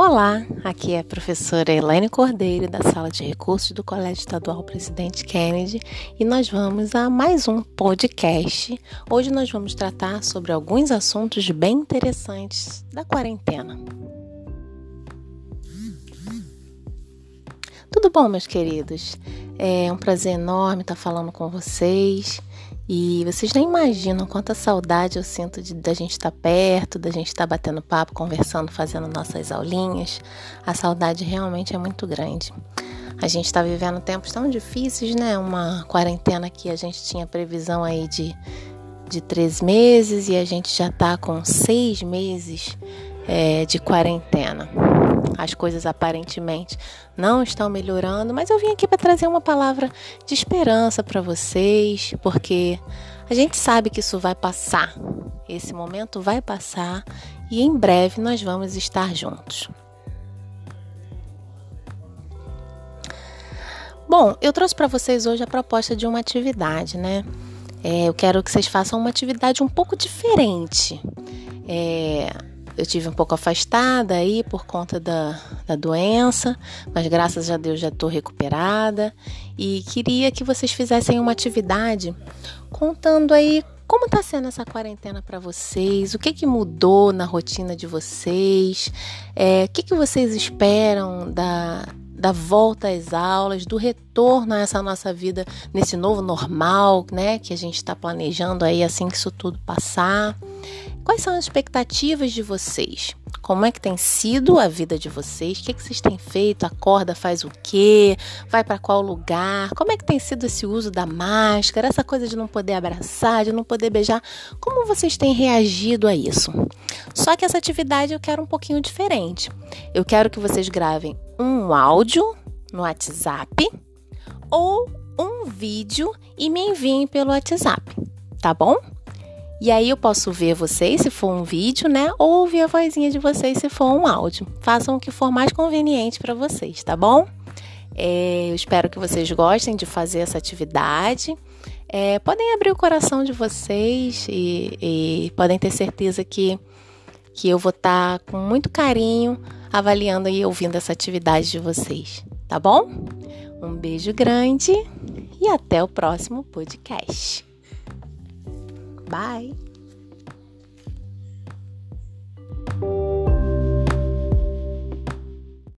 Olá, aqui é a professora Elaine Cordeiro, da Sala de Recursos do Colégio Estadual Presidente Kennedy, e nós vamos a mais um podcast. Hoje nós vamos tratar sobre alguns assuntos bem interessantes da quarentena. Tudo bom, meus queridos? É um prazer enorme estar falando com vocês. E vocês nem imaginam quanta saudade eu sinto de da gente estar perto, da gente estar batendo papo, conversando, fazendo nossas aulinhas. A saudade realmente é muito grande. A gente está vivendo tempos tão difíceis, né? Uma quarentena que a gente tinha previsão aí de, de três meses e a gente já está com seis meses é, de quarentena. As coisas aparentemente não estão melhorando, mas eu vim aqui para trazer uma palavra de esperança para vocês, porque a gente sabe que isso vai passar. Esse momento vai passar e em breve nós vamos estar juntos. Bom, eu trouxe para vocês hoje a proposta de uma atividade, né? É, eu quero que vocês façam uma atividade um pouco diferente. É, eu tive um pouco afastada aí por conta da, da doença, mas graças a Deus já estou recuperada e queria que vocês fizessem uma atividade contando aí como está sendo essa quarentena para vocês? O que, que mudou na rotina de vocês? É, o que, que vocês esperam da, da volta às aulas, do retorno a essa nossa vida nesse novo normal, né? Que a gente está planejando aí assim que isso tudo passar. Quais são as expectativas de vocês? Como é que tem sido a vida de vocês? O que, é que vocês têm feito? Acorda, faz o quê? Vai para qual lugar? Como é que tem sido esse uso da máscara? Essa coisa de não poder abraçar, de não poder beijar? Como vocês têm reagido a isso? Só que essa atividade eu quero um pouquinho diferente. Eu quero que vocês gravem um áudio no WhatsApp ou um vídeo e me enviem pelo WhatsApp, tá bom? E aí eu posso ver vocês se for um vídeo, né? Ou ouvir a vozinha de vocês se for um áudio. Façam o que for mais conveniente para vocês, tá bom? É, eu espero que vocês gostem de fazer essa atividade. É, podem abrir o coração de vocês e, e, podem ter certeza que, que eu vou estar tá com muito carinho avaliando e ouvindo essa atividade de vocês, tá bom? Um beijo grande e até o próximo podcast. Bye!